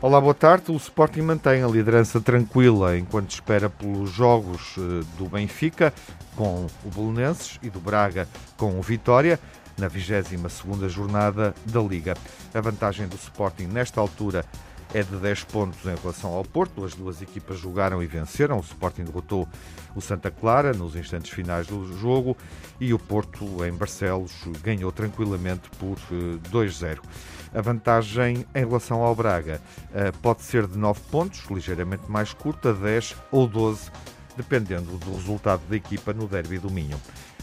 Olá, boa tarde. O Sporting mantém a liderança tranquila enquanto espera pelos jogos eh, do Benfica com o Belenenses e do Braga com o Vitória na 22ª jornada da Liga. A vantagem do Sporting nesta altura é de 10 pontos em relação ao Porto. As duas equipas jogaram e venceram. O Sporting derrotou o Santa Clara nos instantes finais do jogo e o Porto, em Barcelos, ganhou tranquilamente por 2-0. Eh, a vantagem em relação ao Braga eh, pode ser de 9 pontos, ligeiramente mais curta, 10 ou 12, dependendo do resultado da equipa no derby do Minho.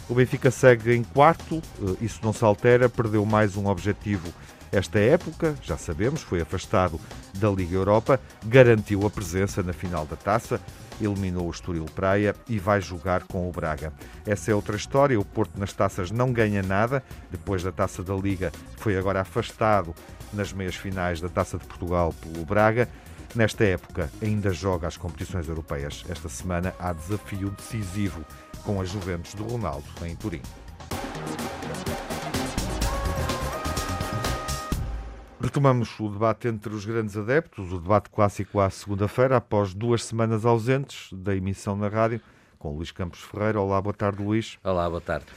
O Benfica segue em quarto, eh, isso não se altera, perdeu mais um objetivo esta época, já sabemos, foi afastado da Liga Europa, garantiu a presença na final da taça, eliminou o Estoril Praia e vai jogar com o Braga. Essa é outra história. O Porto nas taças não ganha nada. Depois da taça da Liga, foi agora afastado nas meias finais da taça de Portugal pelo Braga. Nesta época, ainda joga as competições europeias. Esta semana há desafio decisivo com a Juventus do Ronaldo em Turim. Retomamos o debate entre os grandes adeptos, o debate clássico à segunda-feira, após duas semanas ausentes da emissão na rádio, com Luís Campos Ferreira. Olá, boa tarde, Luís. Olá, boa tarde.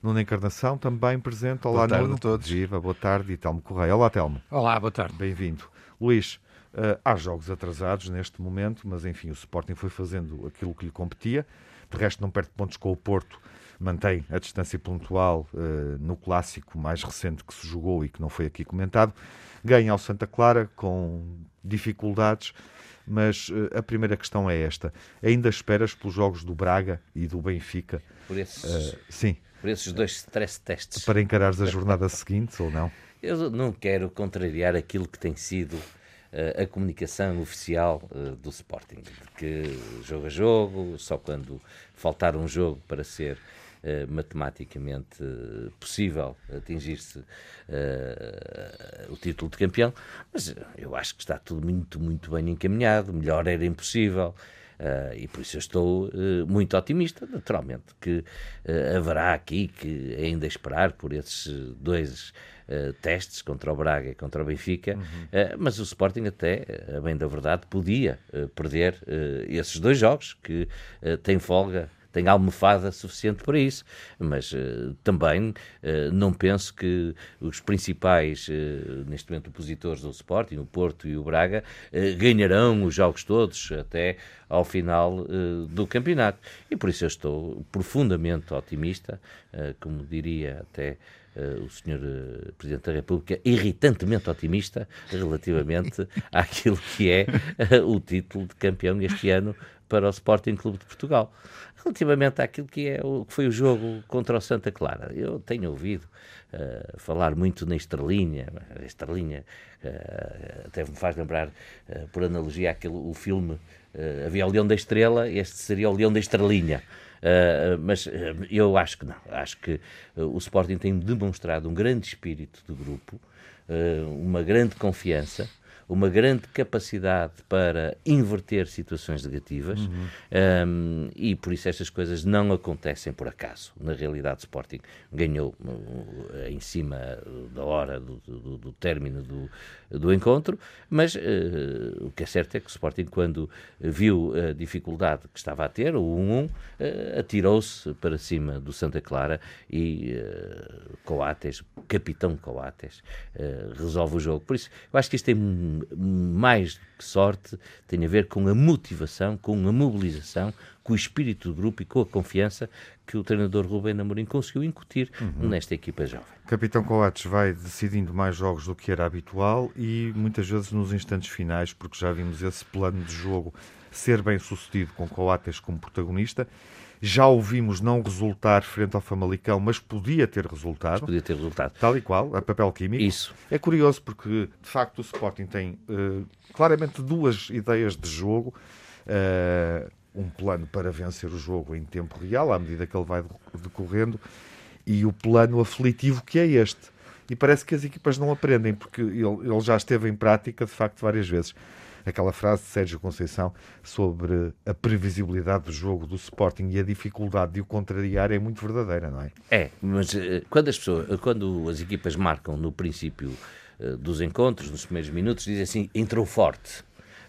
Nuno Encarnação, também presente. Olá, boa tarde Nuno. a todos. Viva, boa tarde. E Telmo Correia. Olá, Telmo. Olá, boa tarde. Bem-vindo. Luís, uh, há jogos atrasados neste momento, mas enfim, o Sporting foi fazendo aquilo que lhe competia. De resto, não perde pontos com o Porto mantém a distância pontual uh, no clássico mais recente que se jogou e que não foi aqui comentado. Ganha ao Santa Clara com dificuldades, mas uh, a primeira questão é esta: ainda esperas pelos jogos do Braga e do Benfica? Por esses, uh, sim. Por esses dois stress tests. Para encarares a jornada seguinte ou não? Eu não quero contrariar aquilo que tem sido a comunicação oficial do Sporting, de que jogo a jogo, só quando faltar um jogo para ser eh, matematicamente possível atingir-se uh, o título de campeão, mas eu acho que está tudo muito, muito bem encaminhado, melhor era impossível. Uh, e por isso eu estou uh, muito otimista, naturalmente, que uh, haverá aqui que ainda esperar por esses dois testes contra o Braga e contra o Benfica, uhum. mas o Sporting até, a bem da verdade, podia perder esses dois jogos, que tem folga tem almofada suficiente para isso, mas uh, também uh, não penso que os principais, uh, neste momento, opositores do Sporting, o Porto e o Braga, ganharão os jogos todos até ao final do campeonato. E por isso eu estou profundamente otimista, como diria até o uh, Presidente da República irritantemente otimista relativamente àquilo que é o título de campeão este ano para o Sporting Clube de Portugal. Relativamente àquilo que, é o, que foi o jogo contra o Santa Clara, eu tenho ouvido uh, falar muito na estrelinha, a estrelinha uh, até me faz lembrar, uh, por analogia, aquele, o filme Havia o Leão da Estrela, este seria o Leão da Estrelinha. Uh, mas uh, eu acho que não. Acho que uh, o Sporting tem demonstrado um grande espírito de grupo, uma grande confiança uma grande capacidade para inverter situações negativas uhum. um, e por isso estas coisas não acontecem por acaso. Na realidade, Sporting ganhou uh, em cima da hora do, do, do término do, do encontro, mas uh, o que é certo é que o Sporting, quando viu a dificuldade que estava a ter, o 1-1, uh, atirou-se para cima do Santa Clara e uh, Coates, capitão Coates, resolve o jogo. Por isso, eu acho que isto tem mais que sorte, tem a ver com a motivação, com a mobilização, com o espírito do grupo e com a confiança que o treinador Rubén Amorim conseguiu incutir uhum. nesta equipa jovem. Capitão Coates vai decidindo mais jogos do que era habitual e muitas vezes nos instantes finais, porque já vimos esse plano de jogo ser bem sucedido com Coates como protagonista já ouvimos não resultar frente ao Famalicão, mas podia ter resultado. Mas podia ter resultado. Tal e qual, a papel químico. Isso. É curioso porque, de facto, o Sporting tem uh, claramente duas ideias de jogo. Uh, um plano para vencer o jogo em tempo real, à medida que ele vai decorrendo, e o plano aflitivo que é este. e parece que as equipas não aprendem, porque ele, ele já esteve em prática, de facto, várias vezes aquela frase de Sérgio Conceição sobre a previsibilidade do jogo do Sporting e a dificuldade de o contrariar é muito verdadeira, não é? É, mas uh, quando as pessoas, quando as equipas marcam no princípio uh, dos encontros, nos primeiros minutos, dizem assim, entrou forte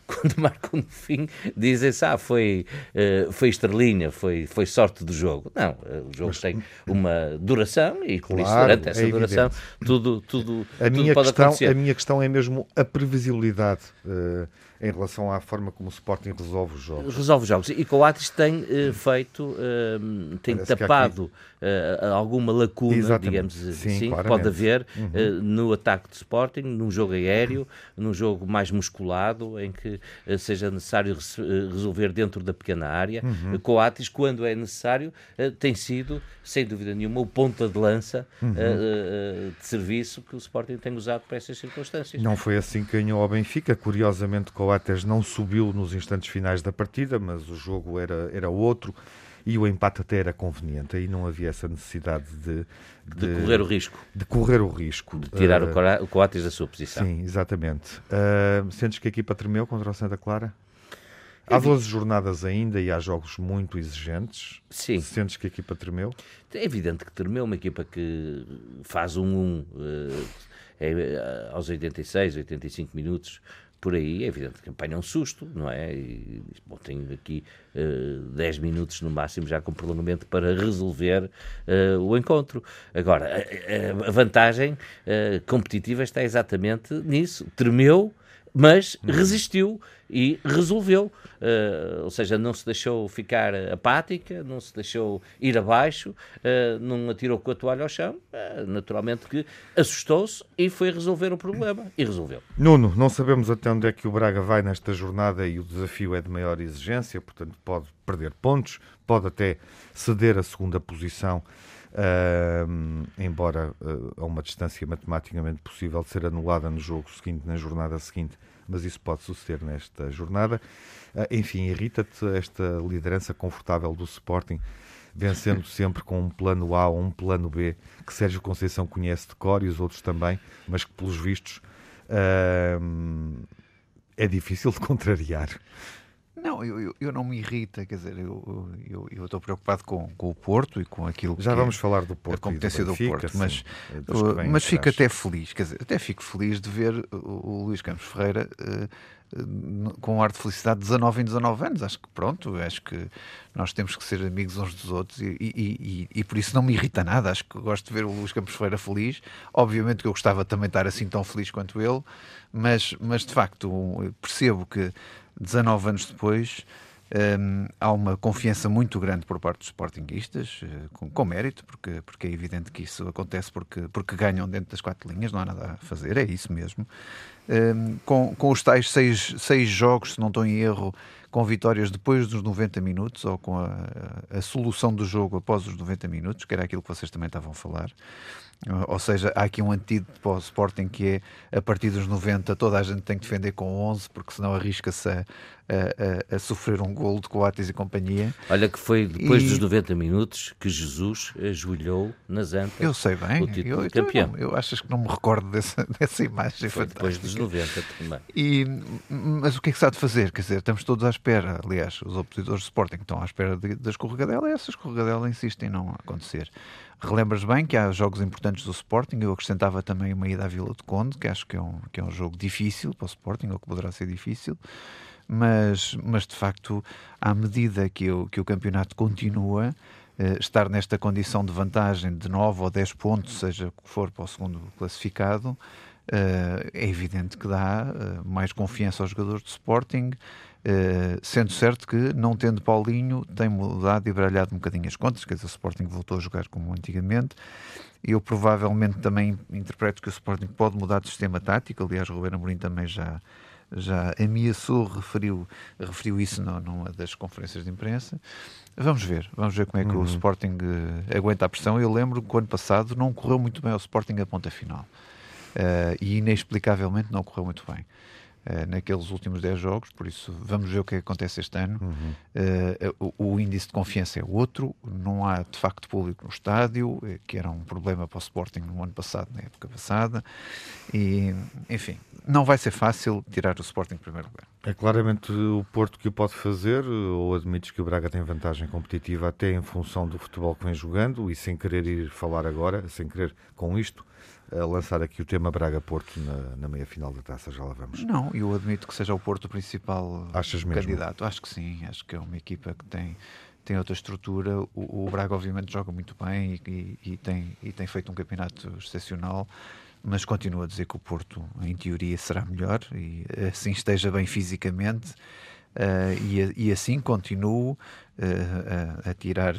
quando marcam no fim, dizem-se, ah, foi, uh, foi estrelinha, foi, foi sorte do jogo. Não, uh, o jogo Mas, tem uma duração e por isso, durante essa é duração, tudo, tudo, a tudo minha pode questão, acontecer. A minha questão é mesmo a previsibilidade. Uh, em relação à forma como o Sporting resolve os jogos. Resolve os jogos. E Coates tem uh, feito, uh, tem Parece tapado aqui... uh, alguma lacuna, Exatamente. digamos Sim, assim, que pode haver uhum. no ataque de Sporting, num jogo aéreo, num jogo mais musculado, em que seja necessário resolver dentro da pequena área. Uhum. Coates, quando é necessário, tem sido, sem dúvida nenhuma, o ponta de lança uhum. de serviço que o Sporting tem usado para essas circunstâncias. Não foi assim que ganhou ao Benfica, curiosamente, Coates Coates não subiu nos instantes finais da partida, mas o jogo era, era outro e o empate até era conveniente. Aí não havia essa necessidade de, de, de correr o risco. De correr o risco. De tirar uh, o Coates da sua posição. Sim, exatamente. Uh, sentes que a equipa tremeu contra o Santa Clara? Há 12 jornadas ainda e há jogos muito exigentes. Sim. Sentes que a equipa tremeu? É evidente que tremeu. Uma equipa que faz um 1 um, uh, é, aos 86, 85 minutos por aí, é evidente que apanha um susto, não é? E, bom, tenho aqui uh, eh, 10 minutos no máximo já com prolongamento para resolver uh, o encontro. Agora, a, a vantagem uh, competitiva está exatamente nisso. Tremeu, mas uhum. resistiu e resolveu. Uh, ou seja, não se deixou ficar apática, não se deixou ir abaixo, uh, não atirou com a toalha ao chão, uh, naturalmente que assustou-se e foi resolver o problema. E resolveu. Nuno, não sabemos até onde é que o Braga vai nesta jornada e o desafio é de maior exigência, portanto pode perder pontos, pode até ceder a segunda posição. Uh, embora uh, a uma distância matematicamente possível de ser anulada no jogo seguinte, na jornada seguinte, mas isso pode suceder nesta jornada. Uh, enfim, irrita-te esta liderança confortável do Sporting, vencendo sempre com um plano A ou um plano B, que Sérgio Conceição conhece de cor e os outros também, mas que, pelos vistos, é difícil de contrariar. Não, eu, eu, eu, não me irrita, quer dizer, eu, eu, eu estou preocupado com, com o Porto e com aquilo Já que vamos é falar do Porto a competência do, Benfica, do Porto, mas, uh, mas fico até feliz, quer dizer, até fico feliz de ver o, o Luís Campos Ferreira uh, uh, com um ar de felicidade 19 em 19 anos. Acho que pronto, acho que nós temos que ser amigos uns dos outros e, e, e, e, por isso não me irrita nada. Acho que gosto de ver o Luís Campos Ferreira feliz. Obviamente que eu gostava também de estar assim tão feliz quanto ele, mas, mas de facto percebo que 19 anos depois um, há uma confiança muito grande por parte dos sportinguistas, uh, com, com, mérito, porque, porque é evidente que isso acontece porque, porque ganham dentro das quatro linhas, não há nada a fazer, é isso mesmo. Um, com, com os tais seis, seis jogos, se não estou em erro, com vitórias depois dos 90 minutos, ou com a, a, a solução do jogo após os 90 minutos, que era aquilo que vocês também estavam a falar. Ou seja, há aqui um antídoto para o Sporting que é a partir dos 90 toda a gente tem que defender com 11 porque senão arrisca-se a, a, a, a, sofrer um golo de Coates e companhia. Olha que foi depois e... dos 90 minutos que Jesus ajoelhou nas antas eu sei bem, o título eu, de campeão. Eu, eu achas que não me recordo dessa, dessa imagem foi depois dos 90 também. E, mas o que é que se há de fazer? Quer dizer, estamos todos à espera, aliás, os opositores do Sporting estão à espera da escorregadela e essa escorregadela insiste em não acontecer. Relembras bem que há jogos importantes do Sporting, eu acrescentava também uma ida à Vila de Conde, que acho que é um, que é um jogo difícil para o Sporting, ou que poderá ser difícil, mas, mas de facto, à medida que, eu, que o campeonato continua, eh, estar nesta condição de vantagem de 9 ou 10 pontos, seja o que for para o segundo classificado, eh, é evidente que dá eh, mais confiança aos jogadores do Sporting, Uh, sendo certo que, não tendo Paulinho, tem mudado e baralhado um bocadinho as contas, quer dizer, o Sporting voltou a jogar como antigamente. Eu provavelmente também interpreto que o Sporting pode mudar de sistema tático, aliás, o Ruben Amorim também já, já ameaçou, referiu, referiu isso numa das conferências de imprensa. Vamos ver, vamos ver como é que uhum. o Sporting uh, aguenta a pressão. Eu lembro que o ano passado não correu muito bem ao Sporting a ponta final. Uh, e inexplicavelmente não correu muito bem. Naqueles últimos 10 jogos, por isso vamos ver o que acontece este ano. Uhum. Uh, o, o, índice de confiança é outro, não há de facto público no estádio, que era um problema para o Sporting no ano passado, na época passada, e enfim, não vai ser fácil tirar o Sporting em primeiro lugar. É claramente o Porto que o pode fazer, ou admites que o Braga tem vantagem competitiva até em função do futebol que vem jogando e sem querer ir falar agora, sem querer com isto, a lançar aqui o tema Braga-Porto na, na meia-final da taça, já lá vamos. Não, eu admito que seja o Porto o principal Achas candidato. Mesmo? Acho que sim, acho que é uma equipa que tem, tem outra estrutura. O, o Braga, obviamente, joga muito bem e, e, e, tem, e tem feito um campeonato excepcional, mas continuo a dizer que o Porto, em teoria, será melhor e assim esteja bem fisicamente. Uh, e, e, assim continuo uh, a, a, tirar,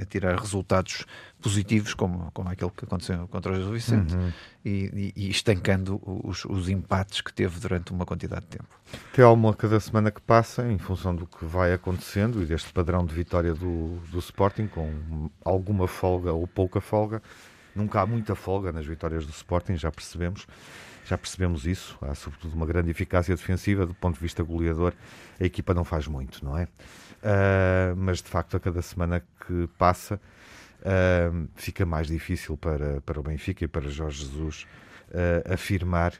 a tirar resultados positivos, como, como aquele que aconteceu contra o Gil Vicente, uhum. e, e, estancando os, os, empates que teve durante uma quantidade de tempo. Tem alguma cada semana que passa, em função do que vai acontecendo e deste padrão de vitória do, do Sporting, com alguma folga ou pouca folga. Nunca há muita folga nas vitórias do Sporting, já percebemos já percebemos isso. Há sobretudo uma grande eficácia defensiva, do ponto de vista goleador, a equipa não faz muito, não é? Uh, mas de facto, a cada semana que passa, uh, fica mais difícil para, para o Benfica e para Jorge Jesus uh, afirmar.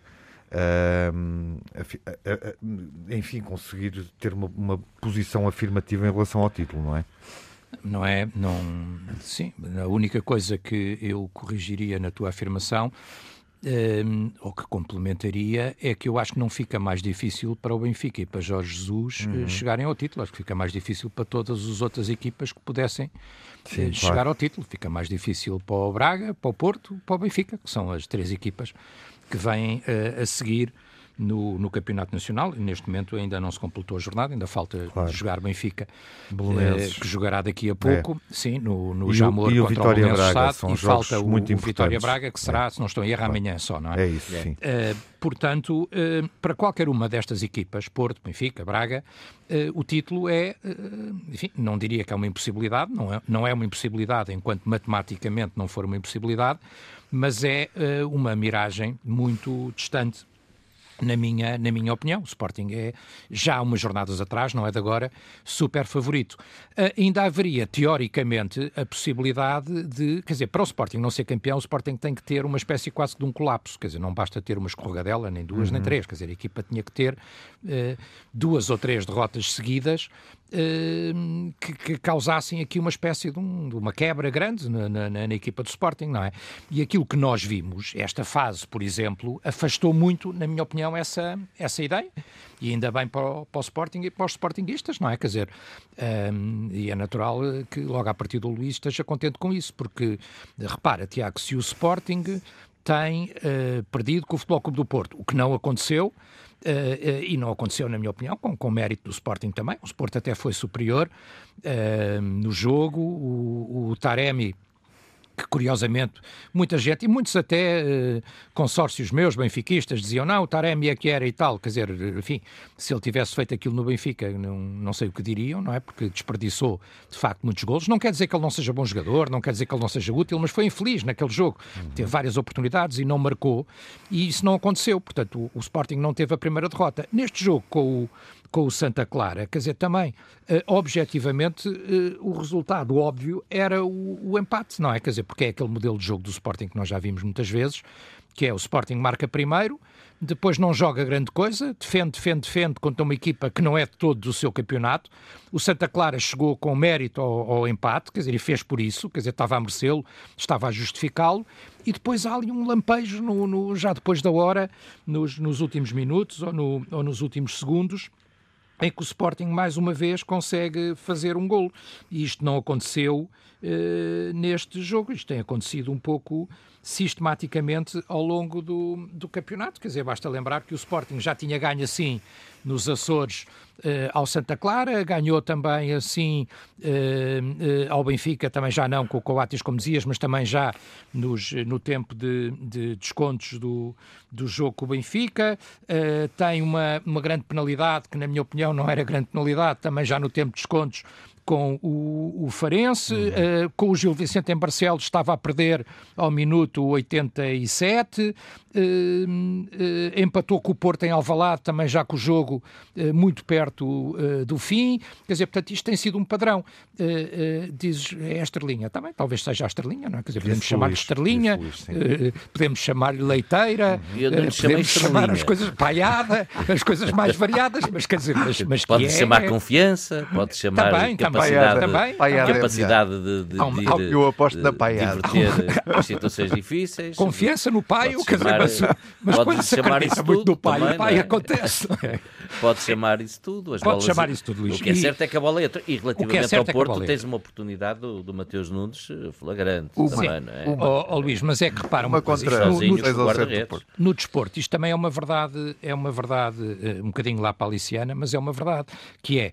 enfim, conseguir ter uma, uma posição afirmativa em relação ao título, não é? Não é? Não, sim, a única coisa que eu corrigiria na tua afirmação um, ou que complementaria, é que eu acho que não fica mais difícil para o Benfica e para Jorge Jesus eh, uhum. chegarem ao título. Acho que fica mais difícil para todas as outras equipas que pudessem Sim, uh, chegar claro. ao título. Fica mais difícil para o Braga, para o Porto, para o Benfica, que são as três equipas que vêm uh, a seguir no, no Campeonato Nacional. Neste momento ainda não se completou a jornada, ainda falta claro. jogar Benfica, eh, que jogará daqui a pouco, é. sim, no, no Jamor o, contra o, Vitória o Braga, Sado, e falta o, o Vitória Braga, que será, é. se não estou em erro, amanhã só, não é? É isso, sim. Uh, portanto, uh, para qualquer uma destas equipas, Porto, Benfica, Braga, uh, o título é, enfim, não diria que é uma impossibilidade, não é, não é uma impossibilidade enquanto matematicamente não for uma impossibilidade, mas é uma miragem muito distante na minha, na minha opinião. O Sporting é, já há umas jornadas atrás, não é de agora, super favorito. Uh, ainda haveria, teoricamente, a possibilidade de, quer dizer, para o Sporting não ser campeão, o Sporting tem que ter uma espécie quase de um colapso, quer dizer, não basta ter uma escorregadela, nem duas, uhum. nem três, quer dizer, a equipa tinha que ter uh, duas ou três derrotas seguidas que, que, causassem aqui uma espécie de, um, de uma quebra grande na, na, na, equipa do Sporting, não é? E aquilo que nós vimos, esta fase, por exemplo, afastou muito, na minha opinião, essa, essa ideia. E ainda bem para o, para o Sporting e para os Sportinguistas, não é? Quer dizer, um, e é natural que logo a partir do Luís esteja contente com isso, porque repara, Tiago, se o Sporting tem uh, perdido com o Futebol Clube do Porto, o que não aconteceu, Uh, uh, e não aconteceu, na minha opinião, com, com mérito do Sporting também. O Sporting até foi superior no jogo. O, o Taremi que curiosamente muita gente, e muitos até uh, consórcios meus, benfiquistas, diziam não, o Taremi é que era e tal, quer dizer, enfim, se ele tivesse feito aquilo no Benfica, não, não sei o que diriam, não é? Porque desperdiçou, de facto, muitos golos. Não quer dizer que ele não seja bom jogador, não quer dizer que ele não seja útil, mas foi infeliz naquele jogo. Uhum. Teve várias oportunidades e não marcou, e isso não aconteceu. Portanto, o, o Sporting não teve a primeira derrota. Neste jogo, com o, com o Santa Clara. Quer dizer, também, uh, objetivamente, uh, o resultado óbvio era o, o, empate, não é? Quer dizer, porque é aquele modelo de jogo do Sporting que nós já vimos muitas vezes, que é o Sporting marca primeiro, depois não joga grande coisa, defende, defende, defende contra uma equipa que não é todo do seu campeonato. O Santa Clara chegou com mérito ao, ao empate, quer dizer, e fez por isso, quer dizer, estava a merecê-lo, estava a justificá-lo, e depois há ali um lampejo, no, no, já depois da hora, nos, nos últimos minutos ou, no, ou nos últimos segundos, em que o Sporting mais uma vez consegue fazer um gol. E isto não aconteceu uh, neste jogo, isto tem acontecido um pouco sistematicamente ao longo do, do campeonato. Quer dizer, basta lembrar que o Sporting já tinha ganho assim nos Açores uh, ao Santa Clara, ganhou também assim uh, uh, ao Benfica, também já não com o Coates, como dizias, mas também já nos, no tempo de, de descontos do, do jogo com o Benfica. tem uma, uma grande penalidade, que na minha opinião não era grande penalidade, também já no tempo de descontos com o, o Farense, uhum. com o Gil Vicente em Barcelos estava a perder ao minuto 87, empatou com o Porto em Alvalade, também já com o jogo muito perto do fim, quer dizer, portanto isto tem sido um padrão. Diz é a estrelinha, também talvez seja a estrelinha, não é? Quer dizer, podemos chamar-lhe estrelinha, podemos chamar-lhe leiteira, uhum. podemos chamar as coisas paiada, as coisas mais variadas, mas quer dizer, mas, mas pode é, chamar confiança, pode chamar também, capacidade, também, também, capacidade de, de, de, de, eu aposto na paiada. diverter as situações difíceis. Confiança no pai, o dizer, mas, mas pode chamar isso tudo do pai, também, o pai é? acontece. Pode chamar isso tudo. As pode bolas, chamar isso tudo, Luís. O que é certo é que a bola entra. E relativamente é ao Porto, tens uma oportunidade do, do Mateus Nunes eh, flagrante. Uma, também, não é? Uma, oh, oh, Luís, mas é que repara uma, uma coisa. Sozinho, no, no, no desporto, isto também é uma verdade, é uma verdade uh, um bocadinho lá paliciana, mas é uma verdade, que é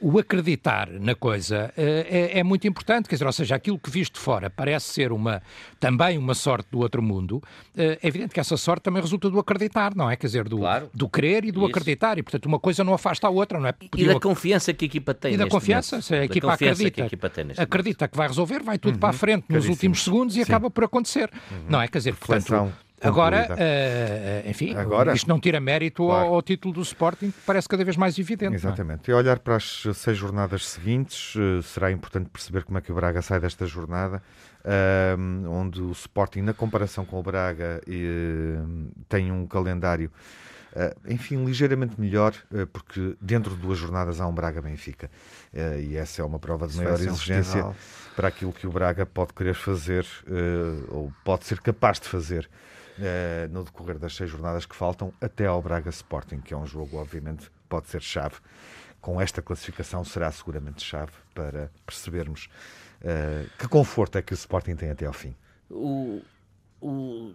o acreditar na coisa uh, é, é, muito importante, quer dizer, ou seja, aquilo que visto de fora parece ser uma, também uma sorte do outro mundo, uh, é evidente que essa sorte também resulta do acreditar, não é? Quer dizer, do, claro. do querer e do Isso. acreditar, e portanto uma coisa não afasta a outra, não é? E, e da confiança que a equipa tem. E da confiança, se a equipa acredita, que, a equipa acredita que vai resolver, vai tudo uhum. para a frente nos últimos segundos e Sim. acaba por acontecer, uhum. não é? Quer dizer, portanto... Agora, uh, enfim, Agora, isto não tira mérito claro. ao, ao, título do Sporting, que parece cada vez mais evidente. É? Exatamente. É? E olhar para as seis jornadas seguintes, uh, será importante perceber como é que o Braga sai desta jornada, uh, onde o Sporting, na comparação com o Braga, tem um calendário. enfim, ligeiramente melhor, porque dentro de duas jornadas há um Braga-Benfica. e essa é uma prova de maior exigência um para aquilo que o Braga pode querer fazer, ou pode ser capaz de fazer uh, no decorrer das seis jornadas que faltam até ao Braga Sporting, que é um jogo, obviamente, pode ser chave. Com esta classificação será seguramente chave para percebermos uh, que conforto é que o Sporting tem até ao fim. O, o,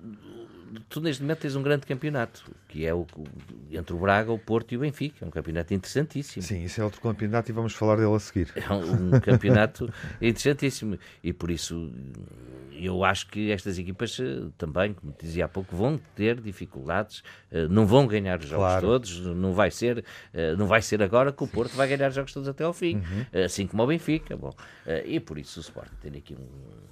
tu neste momento tens um grande campeonato, que é o entre o Braga, o Porto e o Benfica. É um campeonato interessantíssimo. Sim, isso é outro campeonato e vamos falar dele a seguir. É um, um campeonato interessantíssimo e por isso eu acho que estas equipas eh, também, como dizia há pouco, vão ter dificuldades, eh, não vão ganhar os jogos claro. todos, não vai ser, eh, não vai ser agora que o Porto vai ganhar os jogos todos até ao fim, uhum. assim como o Benfica. Bom, e por isso o Sporting tem aqui um,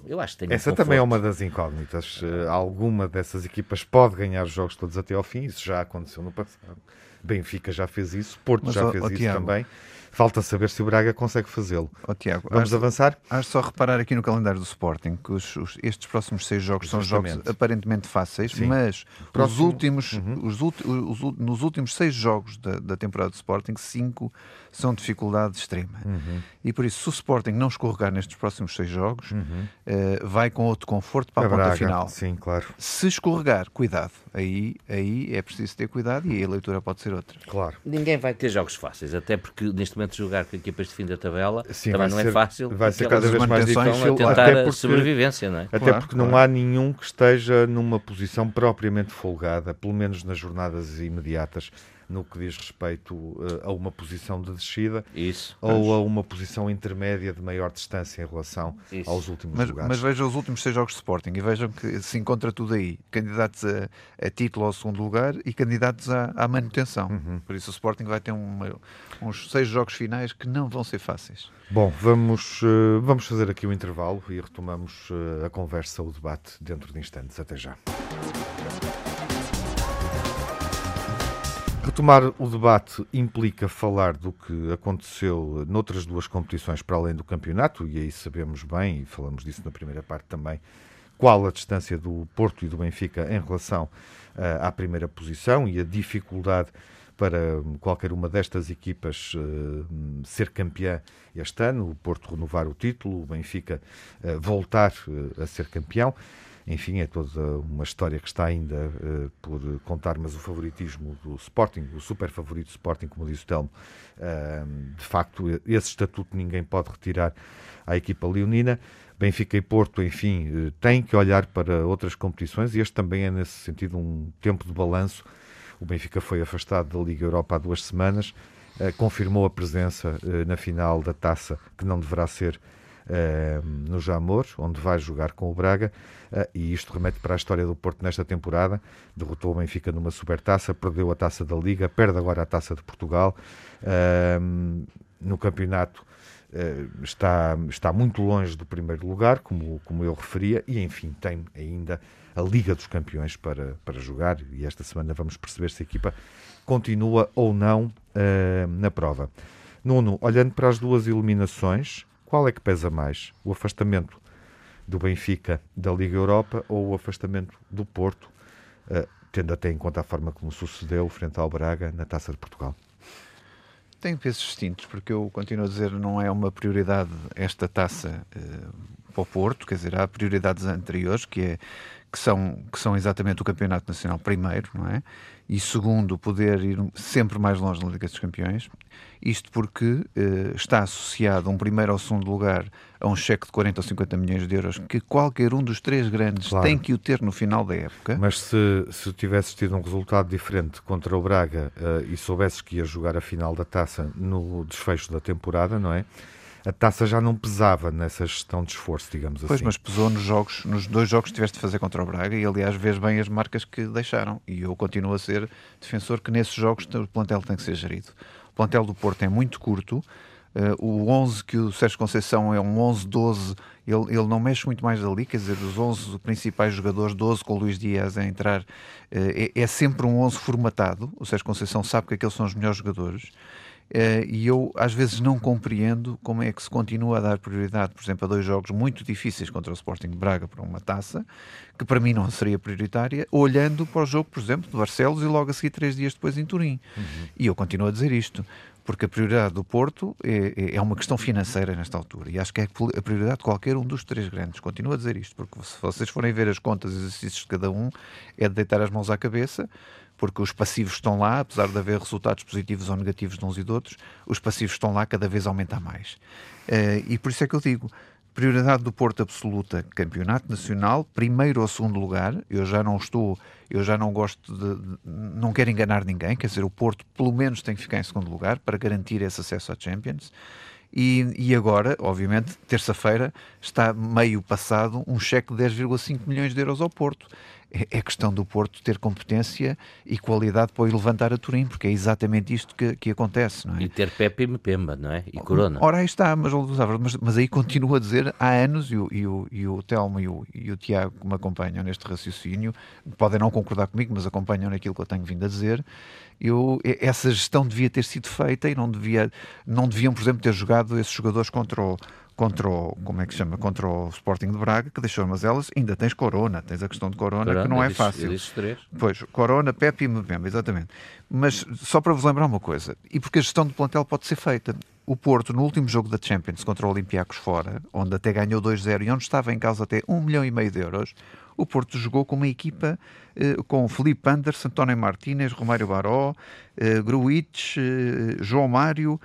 eu acho que tem Essa um também é uma das incógnitas. Alguma dessas equipas pode ganhar os jogos todos até ao fim, isso já aconteceu no passado. Benfica já fez isso, Porto Mas, já fez isso Tiago, também. Falta saber se o Braga consegue fazê-lo. Oh, Tiago, Vamos acho, avançar? Acho só reparar aqui no calendário do Sporting que os, os, estes próximos seis jogos Justamente. são jogos aparentemente fáceis, Sim. mas Próximo, os últimos, uhum. os, os, nos últimos seis jogos da, da, temporada do Sporting, cinco são dificuldade extrema. Uhum. E por isso, se o Sporting não escorregar nestes próximos seis jogos, uhum. uh, vai com outro conforto para a, a ponta Braga. final. Sim, claro. Se escorregar, cuidado. Aí, aí é preciso ter cuidado e a leitura pode ser outra. Claro. Ninguém vai ter jogos fáceis, até porque neste momento momento jogar com equipas de fim da tabela Sim, também não é ser, é fácil. Vai ser cada vez mais difícil. A tentar até porque, a sobrevivência, não é? Até claro, porque claro. não há nenhum que esteja numa posição propriamente folgada, pelo menos nas jornadas imediatas no que diz respeito uh, a uma posição de descida Isso. ou a uma posição intermédia de maior distância em relação Isso. aos últimos mas, lugares. Mas vejam os últimos seis jogos de Sporting e vejam que se encontra tudo aí. Candidatos a, a título ao segundo lugar e candidatos à, à manutenção. Uhum. Por isso o Sporting vai ter um, uns seis jogos finais que não vão ser fáceis. Bom, vamos, uh, vamos fazer aqui o um intervalo e retomamos uh, a conversa, o debate dentro de instantes. Até já. Retomar o debate implica falar do que aconteceu noutras duas competições para além do campeonato, e aí sabemos bem, e falamos disso na primeira parte também, qual a distância do Porto e do Benfica em relação uh, à primeira posição e a dificuldade para qualquer uma destas equipas uh, ser campeã este ano, o Porto renovar o título, o Benfica uh, voltar a ser campeão. Enfim, é toda uma história que está ainda uh, por contar, mas o favoritismo do Sporting, o super favorito do Sporting, como disse o Telmo, uh, de facto, esse estatuto ninguém pode retirar à equipa leonina. Benfica e Porto, enfim, uh, têm que olhar para outras competições e este também é, nesse sentido, um tempo de balanço. O Benfica foi afastado da Liga Europa há duas semanas, confirmou a presença na final da taça, que não deverá ser no Jamor, onde vai jogar com o Braga, uh, e isto remete para a história do Porto nesta temporada. Derrotou o Benfica numa supertaça, perdeu a taça da Liga, perde agora a taça de Portugal. Uh, no campeonato está, está muito longe do primeiro lugar, como, como eu referia, e enfim, tem ainda a Liga dos Campeões para, para jogar, e esta semana vamos perceber se a equipa continua ou não uh, na prova. Nuno, olhando para as duas eliminações, qual é que pesa mais? O afastamento do Benfica da Liga Europa ou o afastamento do Porto, uh, tendo até em conta a forma como sucedeu frente ao Braga na Taça de Portugal? Tem pesos distintos, porque eu continuo a dizer não é uma prioridade esta taça uh, para o Porto, quer dizer, há prioridades anteriores, que é que são, que são exatamente o Campeonato Nacional primeiro, não é? E segundo, poder ir sempre mais longe na Liga dos Campeões. Isto porque eh, está associado um primeiro ou segundo lugar a um cheque de 40 ou 50 milhões de euros que qualquer um dos três grandes claro. tem que o ter no final da época. Mas se, se tivesses tido um resultado diferente contra o Braga uh, e soubesses que ia jogar a final da taça no desfecho da temporada, não é? A taça já não pesava nessa gestão de esforço, digamos pois, assim. Pois, mas pesou nos jogos, nos dois jogos que tiveste de fazer contra o Braga e aliás vês bem as marcas que deixaram e eu continuo a ser defensor que nesses jogos o plantel tem que ser gerido. O plantel do Porto é muito curto, Uh, o 11 que o Sérgio Conceição é um 11-12, ele, ele não mexe muito mais ali, quer dizer, os 11 principais jogadores, 12 com o Luís Dias a entrar, uh, é, é, sempre um 11 formatado. O Sérgio Conceição sabe que aqueles são os melhores jogadores e eu às vezes não compreendo como é que se continua a dar prioridade, por exemplo, a dois jogos muito difíceis contra o Sporting de Braga para uma taça, que para mim não seria prioritária, olhando para o jogo, por exemplo, de Barcelos e logo a seguir três dias depois em Turim. Uhum. E eu continuo a dizer isto, porque a prioridade do Porto é, é, é uma questão financeira nesta altura e acho que é a prioridade de qualquer um dos três grandes. Continuo a dizer isto, porque se vocês forem ver as contas e exercícios de cada um, é de deitar as mãos à cabeça porque os passivos estão lá, apesar de haver resultados positivos ou negativos de uns e de outros, os passivos estão lá, cada vez aumenta mais. Uh, e por isso é que eu digo, prioridade do Porto absoluta, campeonato nacional, primeiro ou segundo lugar, eu já não estou, eu já não gosto de, de, não quero enganar ninguém, quer dizer, o Porto pelo menos tem que ficar em segundo lugar para garantir esse acesso à Champions. E, e agora, obviamente, terça-feira está meio passado um cheque de 10,5 milhões de euros ao Porto é, é questão do Porto ter competência e qualidade para ir levantar a Turim, porque é exatamente isto que, que acontece. Não é? E ter Pepe e Mepemba, não é? E Corona. Ora, aí está, mas, mas, mas aí continuo a dizer há anos, e o, e o, e o Telmo e o, e o Tiago que me acompanham neste raciocínio, podem não concordar comigo, mas acompanham naquilo que eu tenho vindo a dizer, eu, essa gestão devia ter sido feita e não, devia, não deviam, por exemplo, ter jogado esses jogadores contra o contra o, como é que chama, contra o Sporting de Braga, que deixou mas elas, ainda tens Corona, tens a questão de Corona, Corona que não é fácil. três. Pois, Corona, Pepe e Mbemba, exatamente. Mas só para vos lembrar uma coisa, e porque a gestão do plantel pode ser feita. O Porto, no último jogo da Champions contra o Olympiacos fora, onde até ganhou 2-0 e onde estava em causa até 1 milhão e meio de euros, o Porto jogou com uma equipa eh, com Felipe Anderson, António Martínez, Romário Baró, eh, Gruitch, eh, João Mário,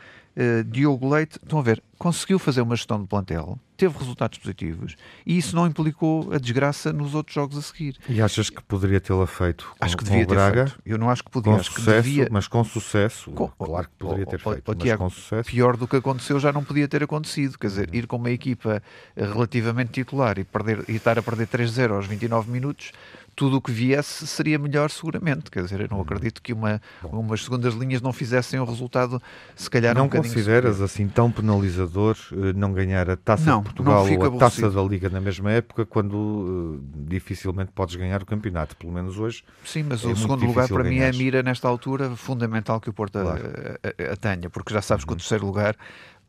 Diogo Leite, estão a ver, conseguiu fazer uma gestão de plantel, teve resultados positivos e isso não implicou a desgraça nos outros jogos a seguir. E achas que poderia tê-la feito com, acho que devia o Braga? Feito. Eu não acho que podia, com acho sucesso, devia... mas com sucesso. Com... Claro que poderia ter feito, mas Tiago, com sucesso. Pior do que aconteceu já não podia ter acontecido, quer dizer, ir com uma equipa relativamente titular e, perder, e estar a perder 3-0 aos 29 minutos tudo o que viesse seria melhor seguramente. Quer dizer, eu não acredito que uma, umas segundas linhas não fizessem o resultado, se calhar não um consideras assim tão penalizador eh, não ganhar a Taça não, de Portugal ou a aborrecido. Taça da Liga na mesma época quando uh, dificilmente podes ganhar o campeonato, pelo menos hoje. Sim, mas é o segundo lugar para mim é a mira nesta altura fundamental que o Porto claro. a, a, a, tenha, porque já sabes que o uhum. terceiro lugar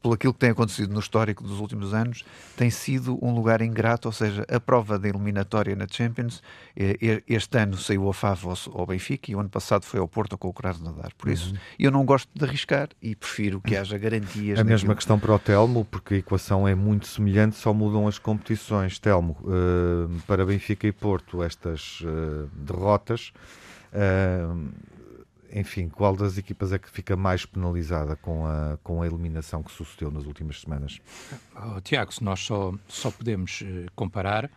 pelo aquilo que tem acontecido no histórico dos últimos anos, tem sido um lugar ingrato, ou seja, a prova da eliminatória na Champions, este ano saiu ao Favo ao Benfica e o ano passado foi ao Porto com o Krasnodar. Por isso, uhum. eu não gosto de arriscar e prefiro que haja garantias. A mesma questão para o Telmo, porque a equação é muito semelhante, só mudam as competições. Telmo, uh, para Benfica e Porto, estas uh, derrotas. Uh, enfim, qual das equipas é que fica mais penalizada com a, com a eliminação que sucedeu nas últimas semanas? Oh, Tiago, se nós só, só podemos uh, comparar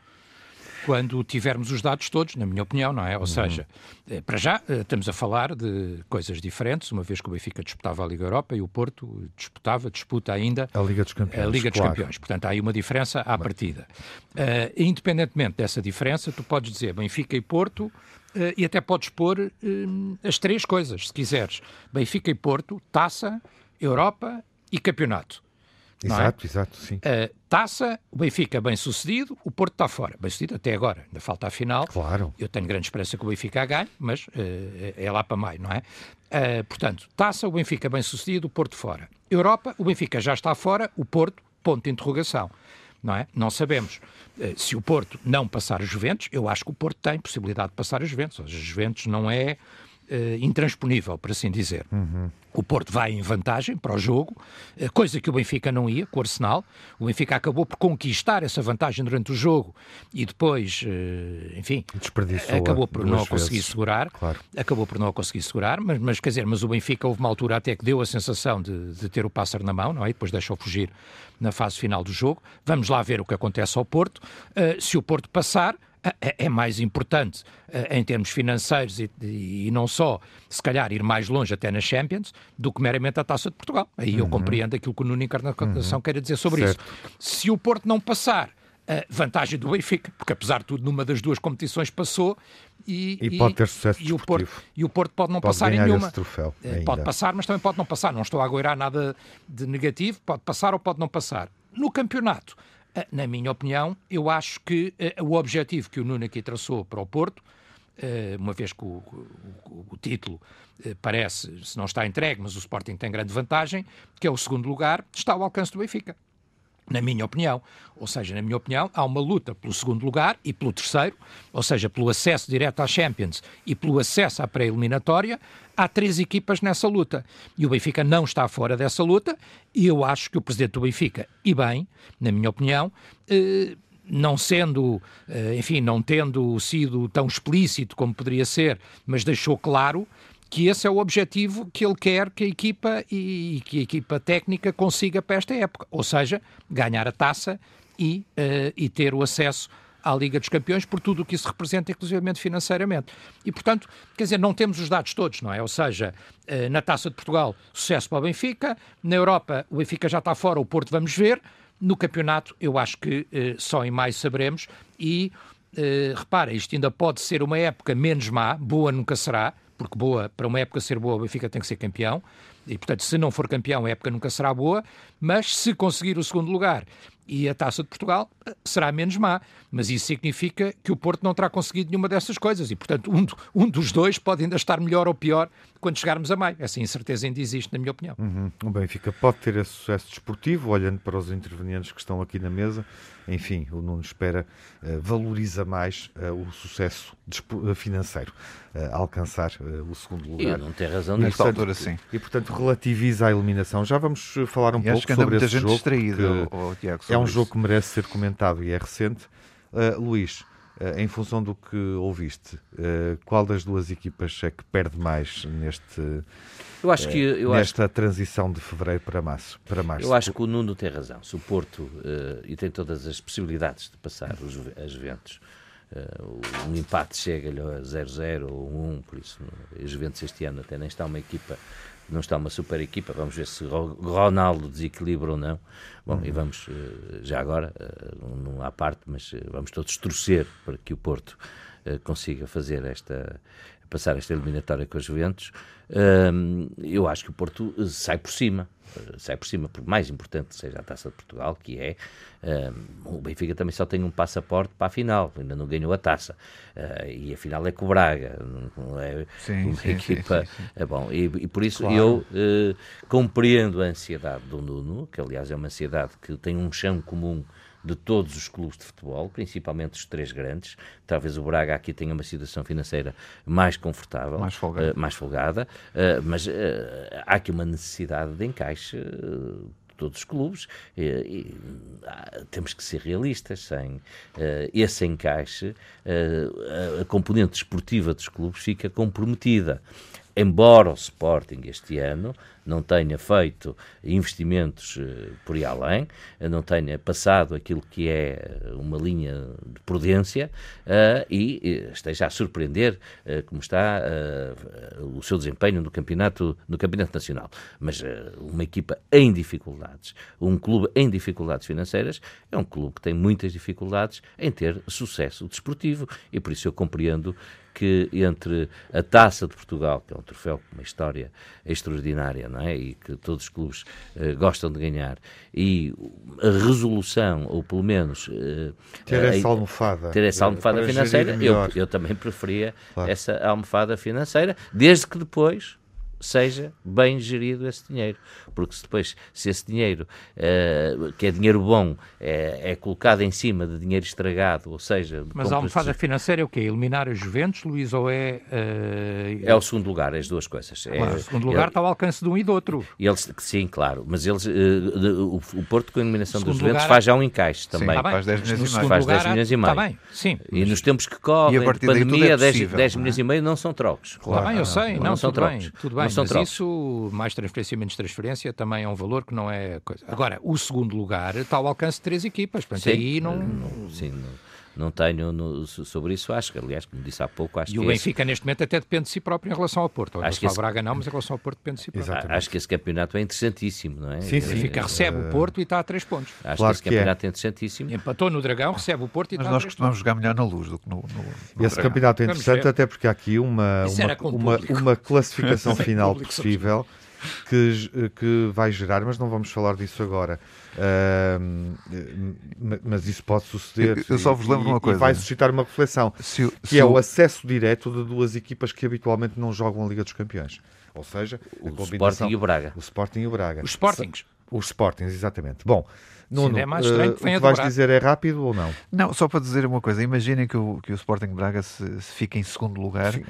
quando tivermos os dados todos, na minha opinião, não é? Ou uhum. seja, eh, para já uh, estamos a falar de coisas diferentes, uma vez que o Benfica disputava a Liga Europa e o Porto disputava, disputa ainda a Liga dos Campeões. A Liga dos claro. Campeões. Portanto, há aí uma diferença à partida. Uh, independentemente dessa diferença, tu podes dizer Benfica e Porto e até podes pôr uh, as três coisas, se quiseres. Benfica e Porto, taça, Europa e campeonato. Exato, é? exato, sim. Uh, taça, o Benfica bem sucedido, o Porto está fora. Bem sucedido até agora, ainda falta a final. Claro. Eu tenho grande esperança que o Benfica ganhe, mas uh, é lá para maio, não é? Uh, portanto, taça, o Benfica bem sucedido, o Porto fora. Europa, o Benfica já está fora, o Porto, ponto de interrogação. Não é? Não sabemos se o Porto não passar os Juventus, eu acho que o Porto tem possibilidade de passar os Juventus. Os Juventus não é intransponível, por assim dizer. Uhum. O Porto vai em vantagem para o jogo, eh, coisa que o Benfica não ia com o Arsenal. O Benfica acabou por conquistar essa vantagem durante o jogo e depois, eh, enfim, acabou por não a conseguir vezes. segurar. Claro. Acabou por não a conseguir segurar, mas, mas quer dizer, mas o Benfica houve uma altura até que deu a sensação de, de ter o pássaro na mão, não é? E depois deixou fugir na fase final do jogo. Vamos lá ver o que acontece ao Porto. Uh, se o Porto passar, é, é mais importante eh, em termos financeiros e, e, não só, se calhar, ir mais longe até na Champions do que meramente a Taça de Portugal. Aí uhum. eu compreendo aquilo que o Nuno Encarnação uhum. quer dizer sobre certo. isso. Se o Porto não passar, a vantagem do Benfica, porque apesar de tudo, numa das duas competições passou e, e, pode ter sucesso e o, Porto, e o Porto pode não pode passar em nenhuma. Troféu, eh, pode passar, mas também pode não passar. Não estou a agoirar nada de negativo, pode passar ou pode não passar. No campeonato, eh, na minha opinião, eu acho que uh, o objetivo que o Nuno aqui traçou para o Porto, uh, uma vez que o, o, o título parece, se não está entregue, mas o Sporting tem grande vantagem, que é o segundo lugar, está ao alcance do Benfica na minha opinião. Ou seja, na minha opinião, há uma luta pelo segundo lugar e pelo terceiro, ou seja, pelo acesso direto à Champions e pelo acesso à pré-eliminatória. Há três equipas nessa luta. E o Benfica não está fora dessa luta. E eu acho que o presidente do Benfica, e bem, na minha opinião, eh, não sendo, eh, enfim, não tendo sido tão explícito como poderia ser, mas deixou claro que esse é o objetivo que ele quer que a equipa e que a equipa técnica consiga para esta época, ou seja, ganhar a taça e, uh, e ter o acesso à Liga dos Campeões por tudo o que isso representa, inclusivamente financeiramente. E, portanto, quer dizer, não temos os dados todos, não é? Ou seja, uh, na Taça de Portugal, sucesso para o Benfica, na Europa, o Benfica já está fora, o Porto vamos ver, no campeonato, eu acho que uh, só em maio saberemos e, repara, isto ainda pode ser uma época menos má, boa nunca será, porque boa, para uma época ser boa, o Benfica tem que ser campeão, e portanto, se não for campeão, a época nunca será boa, mas se conseguir o segundo lugar e a taça de Portugal será menos má. Mas isso significa que o Porto não terá conseguido nenhuma dessas coisas. E, portanto, um, um dos dois pode ainda estar melhor ou pior quando chegarmos a maio. Essa incerteza ainda existe, na minha opinião. Uhum. O Benfica pode ter esse sucesso desportivo, olhando para os intervenientes que estão aqui na mesa. Enfim, o Nuno espera, uh, valoriza mais uh, o sucesso financeiro, uh, alcançar o segundo lugar. E não tem razão nisso. Nesta altura, sim. E, portanto, relativiza a eliminação. Já vamos falar um e pouco sobre esse jogo. Distraído, Tiago, é um isso. jogo que merece ser comentado e é recente. Luís, em função do que ouviste, uh, qual das duas equipas é que perde mais neste, eu acho que, eu nesta acho, transição de fevereiro para março? Para março? Eu acho que o Nuno tem razão. Se o Porto, e tem todas as possibilidades de passar os, as Juventus, um empate chega-lhe a 0-0 ou 1, por isso a Juventus este ano até nem está uma equipa não está uma super equipa. Vamos ver se Ronaldo desequilibra ou não. Bom, uhum. e vamos, eh, já agora, eh, não há parte, mas eh, vamos todos torcer para que o Porto consiga fazer esta, passar esta eliminatória com os Juventus. Eu acho que o Porto sai por cima sai por cima, por mais importante seja a Taça de Portugal, que é um, o Benfica também só tem um passaporte para a final, ainda não ganhou a taça. Uh, e a final é com o Braga, não é sim, uma sim, equipa. Sim, é bom, e, e, por isso claro. eu compreendo a ansiedade do Nuno, que aliás é uma ansiedade que tem um chão comum de todos os clubes de futebol, principalmente os três grandes. Talvez o Braga aqui tenha uma situação financeira mais confortável, mais folgada, uh, mais folgada uh, mas uh, há aqui uma necessidade de encaixe todos os clubes e, e ah, temos que ser realistas sem uh, esse encaixe uh, a componente esportiva dos clubes fica comprometida embora o Sporting este ano não tenha feito investimentos uh, por aí além, uh, não tenha passado aquilo que é uma linha de prudência uh, e esteja a surpreender como está o seu desempenho no campeonato, no campeonato nacional. Mas uma equipa em dificuldades, um clube em dificuldades financeiras, é um clube que tem muitas dificuldades em ter sucesso desportivo e por isso eu compreendo que entre a Taça de Portugal, que é um troféu com uma história extraordinária, não é? E que todos os clubes uh, gostam de ganhar, e a resolução, ou pelo menos uh, ter essa almofada, ter essa almofada financeira, eu, eu também preferia claro. essa almofada financeira, desde que depois seja bem gerido esse dinheiro. Porque se depois, se esse dinheiro, uh, que é dinheiro bom, é, é, colocado em cima de dinheiro estragado, ou seja... Mas a almofada de... financeira é o quê? Eliminar as Juventus, Luís, ou é... Uh... É o segundo lugar, as duas coisas. É claro, é, o segundo lugar está ao alcance de um e do outro. Eles, sim, claro, mas eles, uh, o, o, Porto com a eliminação dos Juventus lugar... faz já um encaixe também. Sim, faz 10 milhões e meio. Faz 10 milhões e meio. Está bem, sim. E nos tempos que correm, de pandemia, 10, 10 milhões e meio não são trocos. Claro. Está bem, eu sei, não, não, são tudo trocos. Bem, tudo bem, mas isso mais transferência, menos transferência, também é um valor que não é coisa. Agora, o segundo lugar está ao alcance de três equipas, portanto, sim, aí não... Sim, não não tenho no, sobre isso, acho que, aliás, como disse há pouco, acho e que. E o Benfica, esse... neste momento, até depende de si próprio em relação ao Porto. Em acho que esse... Braga não, mas em relação ao Porto depende de si próprio. Exatamente. Acho que esse campeonato é interessantíssimo, não é? Sim, sim. O Benfica é, recebe é... o Porto e está a três pontos. Acho claro que esse que campeonato é. é interessantíssimo. Empatou no Dragão, recebe o Porto e mas está a três costumamos jogar melhor na luz do que no. no, no esse Dragão. campeonato é interessante, até porque há aqui uma, uma, uma, uma classificação final possível que, que vai gerar, mas não vamos falar disso agora. Uh, mas isso pode suceder. Eu só vos lembro e, uma coisa. E vai suscitar uma reflexão, se, que se é o acesso direto de duas equipas que habitualmente não jogam a Liga dos Campeões. Ou seja, o Sporting e o Braga. O Sporting e o Braga. Os Sportings. Os Sportings, exatamente. Bom, Nuno, é mais estranho que venha uh, o que vais dizer é rápido ou não? Não, só para dizer uma coisa. Imaginem que o, que o Sporting Braga se, se fica em segundo lugar. Sim,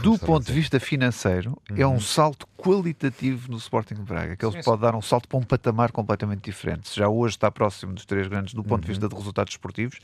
do ponto de vista financeiro, uhum. é um uhum. salto qualitativo no Sporting Braga, que ele sim, pode sim. dar um salto para um patamar completamente diferente. Se já hoje está próximo dos três grandes do ponto uhum. de vista de resultados esportivos,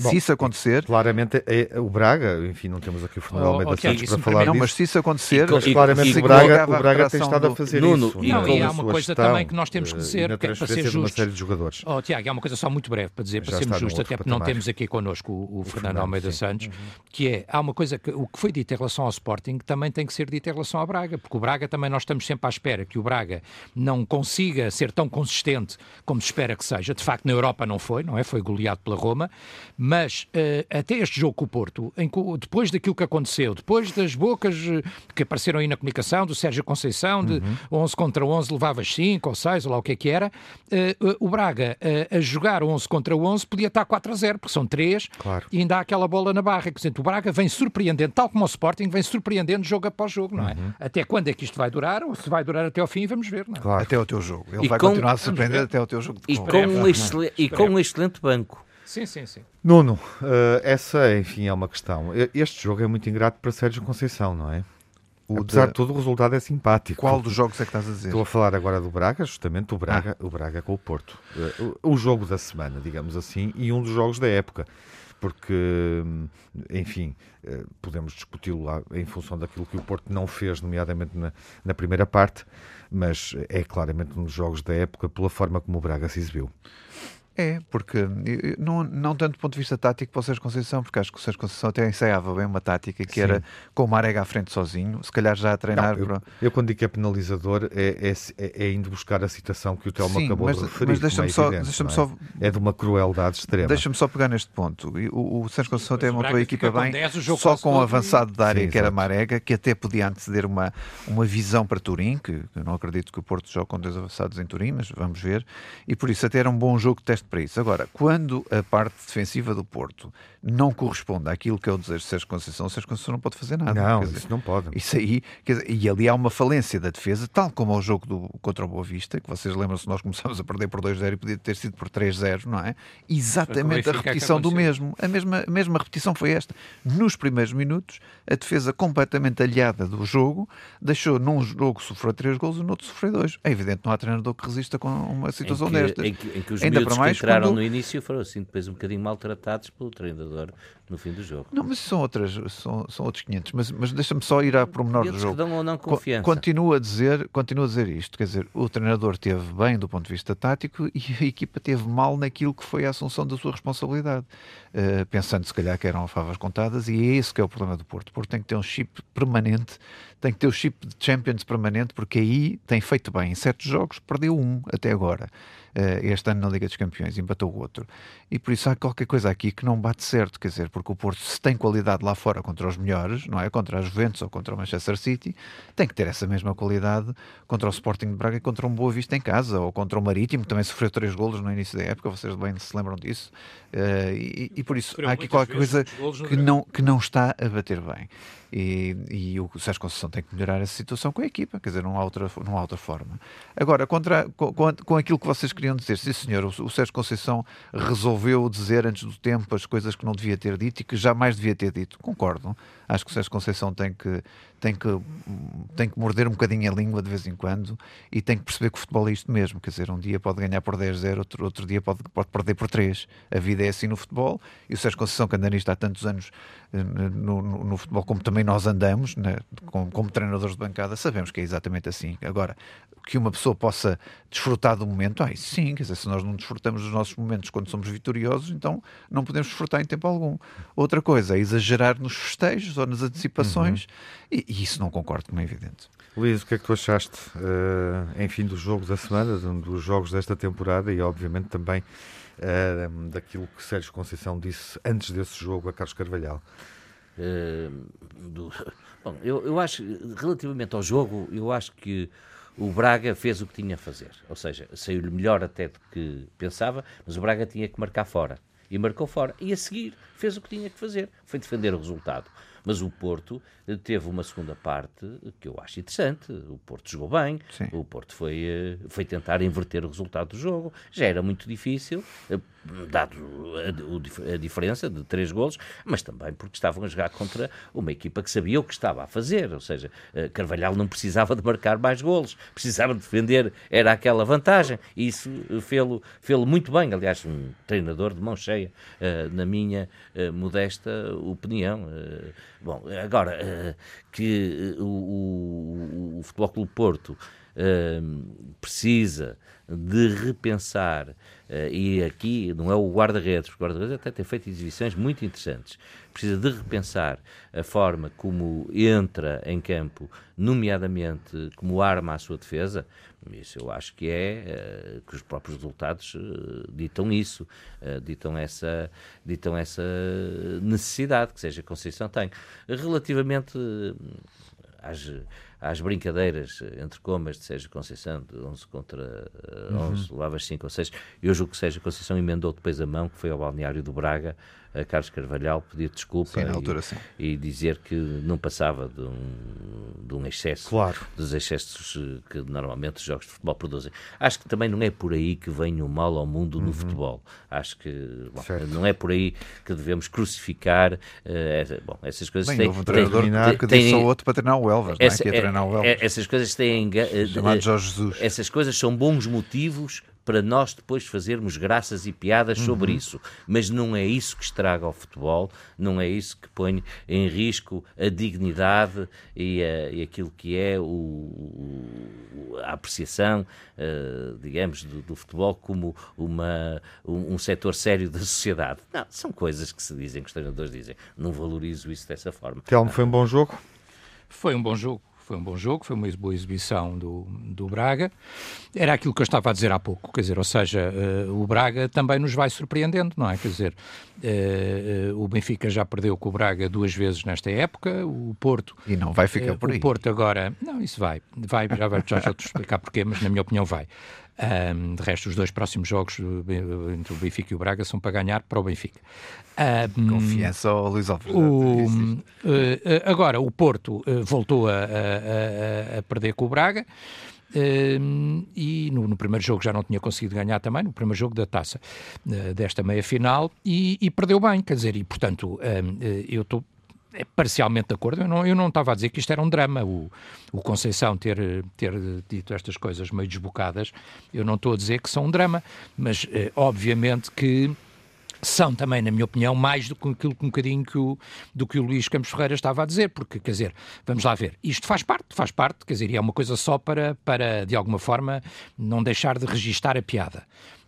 Bom, se isso acontecer... Claramente é o Braga, enfim, não temos aqui o Fernando oh, Almeida oh, Santos para falar não, disso. mas se isso acontecer... E, claramente e, o Braga, o Braga tem estado do... a fazer Nuno, isso. E, não, e há uma coisa gestão, também que nós temos que dizer, que é para ser justo. uma série de jogadores. Oh, Tiago, há uma coisa só muito breve para dizer, para sermos justos, até porque não temos aqui connosco o, o, o Fernando, Almeida sim. Santos, uhum. que é, há uma coisa que o que foi dito em relação ao Sporting também tem que ser dito em relação ao Braga, porque o Braga também nós estamos sempre à espera que o Braga não consiga ser tão consistente como se espera que seja. De facto, na Europa não foi, não é? Foi goleado pela Roma, mas uh, até este jogo com o Porto, em, depois daquilo que aconteceu, depois das bocas uh, que apareceram aí na comunicação do Sérgio Conceição, de uhum. 11 contra 11 levavas 5 ou 6, ou lá o que é que era, uh, o Braga a jogar 11 contra 11 podia estar 4 a 0, porque são 3 claro. e ainda há aquela bola na barra. Portanto, o Braga vem surpreendendo, tal como o Sporting, vem surpreendendo jogo após jogo, não é? Uhum. Até quando é que isto vai durar? Ou se vai durar até ao fim, vamos ver, não é? Claro. Até o teu jogo. Ele e vai com... continuar a surpreender até o teu jogo. E, com um, excel... e com um excelente banco. Sim, sim, sim. Nuno, uh, essa, enfim, é uma questão. Este jogo é muito ingrato para Sérgio Conceição, não é? O Apesar de... de tudo, o resultado é simpático. Qual dos jogos é que estás a dizer? Estou a falar agora do Braga, justamente o Braga, ah. o Braga com o Porto. Uh, o, o jogo da semana, digamos assim, e um dos jogos da época porque, enfim, eh, podemos discuti-lo lá em função daquilo que o Porto não fez, nomeadamente na, na, primeira parte, mas é claramente um dos jogos da época pela forma como o Braga se exibiu. É, porque não, não tanto do ponto de vista tático para o Sérgio Conceição, porque acho que o Sérgio Conceição até ensaiava bem uma tática que Sim. era com o Marega à frente sozinho, se calhar já a treinar. Não, eu, para... eu, quando digo que é penalizador, é, é, é, indo buscar a citação que o Telmo Sim, acabou mas, de referir. Mas deixa-me é só, evidente, deixa é? só. É de uma crueldade extrema. Deixa-me só pegar neste ponto. O, o Sérgio Conceição tem montou a equipa bem, 10, só com o avançado da área, Sim, que era Marega, que até podia anteceder uma, uma visão para Turim, que eu não acredito que o Porto jogue com dois avançados em Turim, mas vamos ver. E por isso até era um bom jogo de teste para isso. Agora, quando a parte defensiva do Porto não corresponde àquilo que é o desejo de Sérgio Conceição, o Sérgio Conceição não pode fazer nada. Não, dizer, isso não pode. Isso aí, dizer, e ali há uma falência da defesa, tal como ao jogo do, contra o Boa Vista, que vocês lembram-se, nós começámos a perder por 2-0 e podia ter sido por 3-0, não é? Exatamente a repetição do mesmo. A mesma, a mesma repetição foi esta. Nos primeiros minutos, a defesa completamente aliada do jogo deixou num jogo sofrer 3 gols e no outro sofrer 2. É evidente, não há treinador que resista com uma situação destas. Em que, em que os Ainda para mais, entraram quando... no início foram assim depois um bocadinho maltratados pelo treinador no fim do jogo. Não, mas são, outras, são, são outros 500. Mas, mas deixa-me só ir à pormenor do jogo. Que dão ou não confiança. Continua a, dizer, continua a dizer isto. Quer dizer, o treinador teve bem do ponto de vista tático e a equipa teve mal naquilo que foi a assunção da sua responsabilidade. Uh, pensando se calhar que eram favas contadas e é esse que é o problema do Porto. O Porto tem que ter um chip permanente, tem que ter o chip de Champions permanente porque aí tem feito bem. Em certos jogos perdeu um até agora. Uh, este ano na Liga dos Campeões, empatou o outro. E por isso há qualquer coisa aqui que não bate certo, quer dizer, porque o Porto, se tem qualidade lá fora contra os melhores, não é? Contra a Juventus ou contra o Manchester City, tem que ter essa mesma qualidade contra o Sporting de Braga e contra um Boa Vista em casa, ou contra o Marítimo, que também sofreu três golos no início da época, vocês bem se lembram disso. Uh, e, e, por isso, há aqui qualquer coisa que não, que não está a bater bem. E, e, o Sérgio Conceição tem que melhorar essa situação com a equipa, quer dizer, não há outra, não há outra forma. Agora, contra, com, com aquilo que vocês queriam dizer, sim senhor, o, o Sérgio Conceição resolveu dizer antes do tempo as coisas que não devia ter dito e que jamais devia ter dito. Concordo. Acho que o Sérgio Conceição tem que, tem que, tem que morder um bocadinho a língua de vez em quando e tem que perceber que o futebol é isto mesmo. Quer dizer, um dia pode ganhar por 10-0, outro, outro dia pode, pode perder por 3. A vida é assim no futebol e o Sérgio Conceição, que anda nisto há tantos anos eh, no, no, no futebol, como também nós andamos, né, como, como treinadores de bancada, sabemos que é exatamente assim. Agora, que uma pessoa possa desfrutar do momento, ah, sim, quer dizer, se nós não desfrutamos dos nossos momentos quando somos vitoriosos, então não podemos desfrutar em tempo algum. Outra coisa é exagerar nos festejos ou nas antecipações, uhum. E, e, isso não concordo, como é evidente. Luís, o que é que tu achaste, uh, enfim, dos jogos da semana, dos jogos desta temporada e, obviamente, também uh, daquilo que Sérgio Conceição disse antes desse jogo a Carlos Carvalhal? Uh, do... Bom, eu, eu acho, relativamente ao jogo, eu acho que o Braga fez o que tinha a fazer. Ou seja, saiu-lhe melhor até do que pensava, mas o Braga tinha que marcar fora. E marcou fora. E a seguir fez o que tinha que fazer. Foi defender o resultado. Mas o Porto eh, teve uma segunda parte que eu acho interessante. O Porto jogou bem, Sim. o Porto foi, eh, foi tentar inverter o resultado do jogo. Já era muito difícil, eh, dado a, a, diferença de três golos, mas também porque estavam a jogar contra uma equipa que sabia o que estava a fazer. Ou seja, Carvalhal não precisava de marcar mais golos, precisava de defender, era aquela vantagem. E isso fê-lo fê muito bem. Aliás, um treinador de mão cheia, na minha modesta opinião. Bom, agora uh, que uh, o, o, o Futebol Clube Porto precisa de repensar, e aqui não é o guarda-redes, o guarda-redes até tem feito exibições muito interessantes, precisa de repensar a forma como entra em campo, nomeadamente como arma à sua defesa, isso eu acho que é uh, que os próprios resultados uh, ditam isso, ditam, essa, ditam essa necessidade que seja a Conceição tem. Relativamente às, às brincadeiras entre comas de Sérgio Conceição, de 11 contra 11, uhum. levavas 5 ou 6, eu julgo que Sérgio Conceição emendou depois a mão, que foi ao balneário do Braga, a Carlos Carvalhal pedir desculpa sim, e, altura, e, dizer que não passava de um, de um excesso, claro. dos excessos que normalmente os jogos de futebol produzem. Acho que também não é por aí que vem o mal ao mundo no uhum. futebol. Acho que bom, não é por aí que devemos crucificar uh, bom, essas coisas. Bem, têm, houve um treinador têm, que disse ao outro para treinar o Elvas, essa, não é? O Elvas. É, essas coisas têm... Chamado Jorge Jesus. Essas coisas são bons motivos para nós depois fazermos graças e piadas sobre uhum. isso. Mas não é isso que estraga o futebol, não é isso que põe em risco a dignidade e, a, e aquilo que é o, a apreciação, uh, digamos, do, do, futebol como uma, um, um setor sério da sociedade. Não, são coisas que se dizem, que os treinadores dizem. Não valorizo isso dessa forma. Telmo, foi um bom jogo? Foi um bom jogo foi um bom jogo, foi uma boa exibição do, do Braga. Era aquilo que eu estava a dizer há pouco, quer dizer, ou seja, uh, o Braga também nos vai surpreendendo, não é? Quer dizer, uh, o Benfica já perdeu com o Braga duas vezes nesta época, o Porto... E não vai ficar por aí. O Porto agora... Não, isso vai, vai, já, já, já te explicar porquê, mas na minha opinião vai. Um, de resto, os dois próximos jogos entre o Benfica e o Braga são para ganhar para o Benfica. Um, Confiança ao Luís Alfredo. O, uh, agora, o Porto uh, voltou a, a, a, perder com o Braga. Uh, e no, no, primeiro jogo já não tinha conseguido ganhar também, no primeiro jogo da taça desta meia final, e, e, perdeu bem, quer dizer, e portanto eu estou parcialmente de acordo. Eu não, eu não estava a dizer que isto era um drama. O, o Conceição ter, ter dito estas coisas meio desbocadas, eu não estou a dizer que são um drama, mas eh, obviamente que são também, na minha opinião, mais do que aquilo que um bocadinho que o, do que o Luís Campos Ferreira estava a dizer, porque, quer dizer, vamos lá ver, isto faz parte, faz parte, quer dizer, e é uma coisa só para, para de alguma forma, não deixar de registar a piada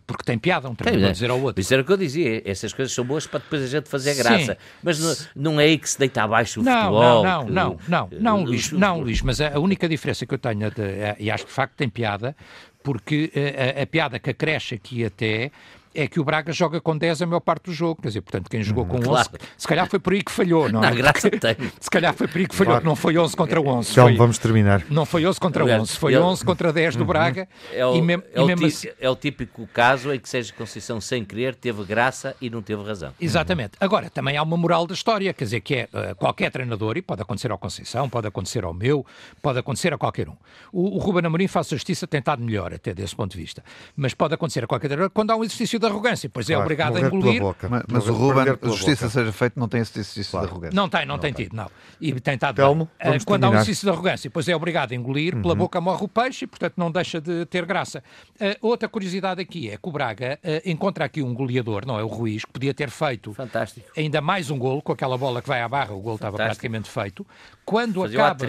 porque tem piada um treinador dizer ao outro. Isso era o que eu dizia, essas coisas são boas para depois a gente fazer graça, Sim. mas não, não, é aí que se deita abaixo o não, futebol. Não, não, não, não, não, Luís, não, Luís, mas a única diferença que eu tenho, é, e acho que de facto tem piada, porque a, a, a piada que acresce aqui até é que o Braga joga com 10 a maior parte do jogo. Quer dizer, portanto, quem jogou com claro. 11, se calhar foi por aí que falhou, não, não é? graça tem. Se calhar foi por aí que falhou, claro. não foi 11 contra 11. Então, foi, vamos terminar. Não foi 11 contra 11, foi 11 contra 10 do uhum. Braga. É o, e é, o assim... é o típico caso em que Sérgio Conceição, sem querer, teve graça e não teve razão. Exatamente. Agora, também há uma moral da história, quer dizer, que é uh, qualquer treinador, e pode acontecer ao Conceição, pode acontecer ao meu, pode acontecer a qualquer um. O, o Ruben Amorim, faz justiça, tem estado melhor até desse ponto de vista. Mas pode acontecer a qualquer treinador quando há um exercício de arrogância, pois é claro, obrigado a engolir. Mas, mas o Ruben, a justiça boca. seja feita, não tem esse exercício claro. de arrogância. Não tem, não, não tem, tem tido, não. E tem estado Telmo, uh, Quando terminar. há um exercício de arrogância, pois é obrigado a engolir, uhum. pela boca morre o peixe e, portanto, não deixa de ter graça. Uh, outra curiosidade aqui é que o Braga uh, encontra aqui um goleador, não é o Ruiz, que podia ter feito Fantástico. ainda mais um golo, com aquela bola que vai à barra, o golo estava praticamente feito. Quando Fazia acaba...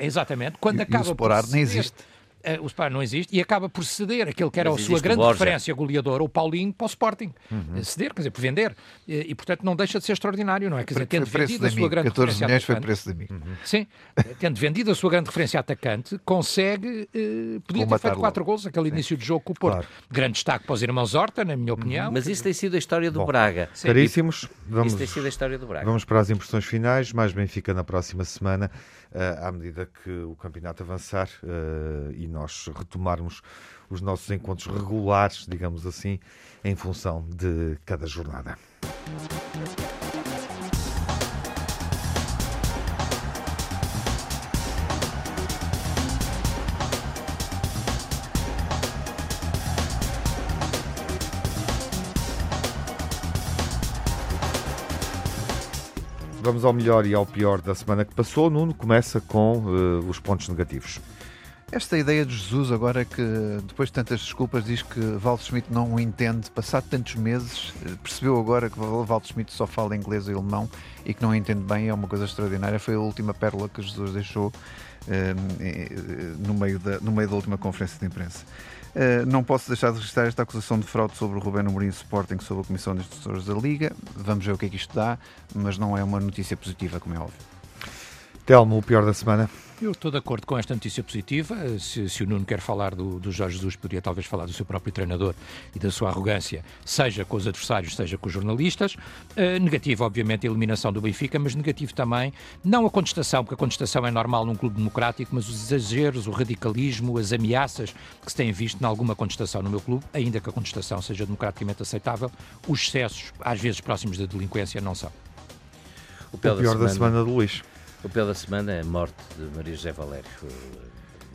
Exatamente. Quando e, acaba e o por nem existe o Spar não existe e acaba por ceder aquele que era Mas a sua grande referência goleadora, o Paulinho, para o Sporting. Uhum. Ceder, quer dizer, por vender. E, e, portanto, não deixa de ser extraordinário, não é? Quer dizer, tendo vendido a sua grande 14 referência milhões atacante, foi preço de mim. Uhum. Sim, tendo vendido a sua grande referência atacante, consegue, uh, podia ter feito quatro gols aquele Sim. início de jogo com o Porto. Claro. Grande destaque para os irmãos Horta, na minha uhum. opinião. Mas isso tem sido a história do Bom, Braga. Caríssimos, vamos, isso tem sido a história do Braga. Vamos para as impressões finais, mais Benfica na próxima semana, à medida que o campeonato avançar uh, e nós retomarmos os nossos encontros regulares, digamos assim, em função de cada jornada. Vamos ao melhor e ao pior da semana que passou. Nuno começa com uh, os pontos negativos. Esta ideia de Jesus agora é que, depois de tantas desculpas, diz que Walter Schmidt não o entende. Passado tantos meses, eh, percebeu agora que Walter Schmidt só fala inglês e alemão e que não entende bem. É uma coisa extraordinária. Foi a última pérola que Jesus deixou eh, no, meio da, no meio da última conferência de imprensa. Uh, não posso deixar de registrar esta acusação de fraude sobre o Rubén Amorim Sporting sobre a Comissão de Instrutores da Liga. Vamos ver o que é que isto dá, mas não é uma notícia positiva, como é óbvio. Telmo, o pior da semana? Eu estou de acordo com esta notícia positiva. Se, se o Nuno quer falar do, do, Jorge Jesus, poderia talvez falar do seu próprio treinador e da sua arrogância, seja com os adversários, seja com os jornalistas. Uh, negativo, obviamente, a eliminação do Benfica, mas negativo também, não a contestação, porque a contestação é normal num clube democrático, mas os exageros, o radicalismo, as ameaças que se têm visto em alguma contestação no meu clube, ainda que a contestação seja democraticamente aceitável, os excessos, às vezes próximos da delinquência, não são. O pior, o pior da, semana, da semana do Luís. O pior da semana é a morte de Maria José Valério,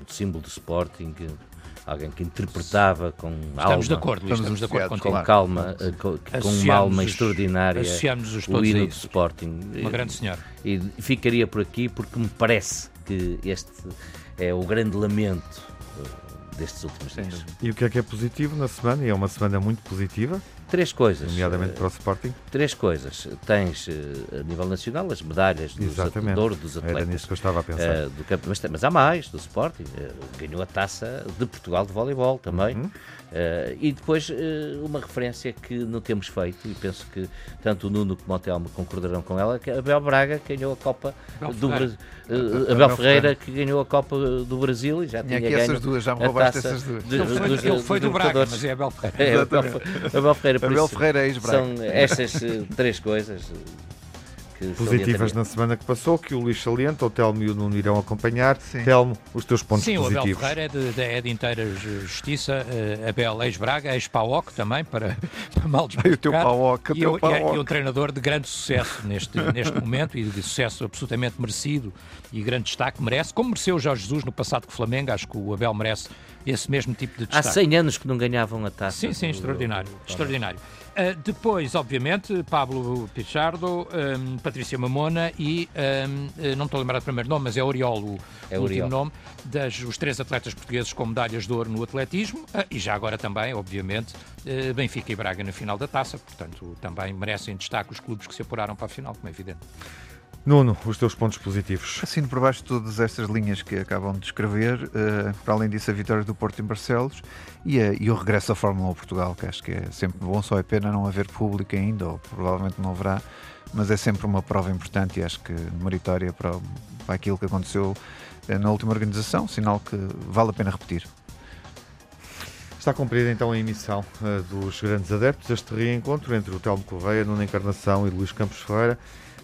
o símbolo do Sporting, alguém que interpretava com estamos alma, de acordo, Luís, estamos de acordo com, com calma, eh, com, com uma alma extraordinária, associamos os o hino do Sporting. Uma grande senhora. E ficaria por aqui porque me parece que este é o grande lamento eh, destes últimos dias. E o que é que é positivo na semana? E é uma semana muito positiva. Três coisas. Nomeadamente para o Sporting? Três coisas. Tens, eh, a nível nacional, as medalhas dos, Exatamente. de ouro dos atletas. Era nisso que eu estava a pensar. Uh, do campo, mas, mas, há mais, do Sporting. Uh, ganhou a taça de Portugal de voleibol também. Uhum. Uh, e depois uma referência que não temos feito, e penso que tanto o Nuno como o Telmo concordarão com ela, que a Abel Braga ganhou a Copa Abel do Brasil. Uh, Abel Ferreira que ganhou a Copa do Brasil e já tinha, tinha ganho essas duas, já me roubaste essas duas. De, ele foi, dos, ele foi do Braga, mas é Abel Ferreira. É, Abel, Abel Ferreira Ferreira. Abel Ferreira é São estas eh, três coisas positivas na semana que passou, que o Luís salienta, o Telmo e o Nuno irão acompanhar. Sim. Telmo, os teus pontos Sim, positivos. Sim, o Abel Ferreira é de, é de inteira justiça, uh, Abel ex-Braga, ex-PAOC também, para, para mal desmarcar. o teu PAOC, o e, teu e, é, e um treinador de grande sucesso neste, neste momento e de sucesso absolutamente merecido e grande destaque merece, como mereceu o Jorge Jesus no passado com o Flamengo, acho que o Abel merece esse mesmo tipo de destaque. Há 100 anos que não ganhavam a taça. Sim, sim, extraordinário, extraordinário. Uh, depois, obviamente, Pablo Pichardo, um, Patrícia Mamona e, um, não estou a lembrar do primeiro nome, mas é Oriol o, é último nome, das, os três atletas portugueses com medalhas de ouro no atletismo uh, e já agora também, obviamente, uh, Benfica e Braga na final da taça, portanto, também merecem destaque os clubes que se apuraram para a final, como é evidente. Nuno, os teus pontos positivos. Assino por baixo todas estas linhas que acabam de descrever, uh, para além disso a vitória do Porto em Barcelos e, a, e, o regresso à Fórmula 1 Portugal, que acho que é sempre bom, só é pena não haver público ainda, ou provavelmente não haverá, mas é sempre uma prova importante e acho que meritória para, para aquilo que aconteceu uh, na última organização, sinal que vale a pena repetir. Está cumprida então a emissão uh, dos grandes adeptos. Este reencontro entre o Telmo Correia, Nuno Encarnação e Luís Campos Ferreira.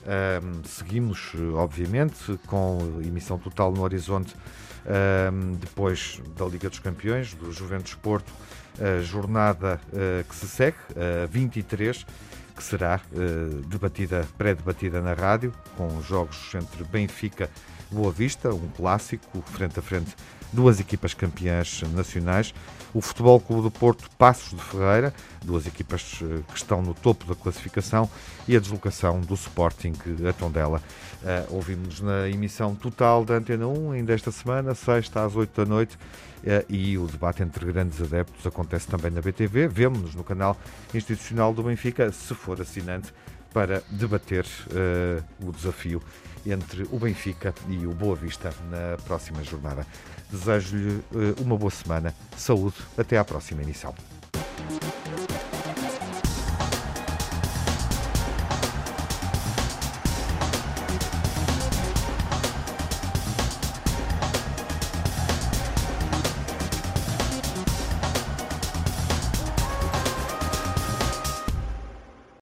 Uh, seguimos, obviamente, com emissão total no horizonte uh, depois da Liga dos Campeões, do Juventus Porto, a jornada uh, que se segue, a 23, que será debatida, pré-debatida na rádio, com jogos entre Benfica e Boa Vista, um clássico, frente a frente duas equipas campeãs nacionais, o Futebol Clube do Porto Passos de Ferreira, duas equipas eh, que estão no topo da classificação, e a deslocação do Sporting a Tondela. Uh, ouvimos na emissão total da Antena 1, ainda esta semana, sexta às 8 da noite, uh, e o debate entre grandes adeptos acontece também na BTV. Vemo-nos no canal institucional do Benfica, se for assinante, para debater uh, o desafio entre o Benfica e o Boa Vista na próxima jornada. Desejo-lhe uh, uma boa semana, saúde, até à próxima emissão.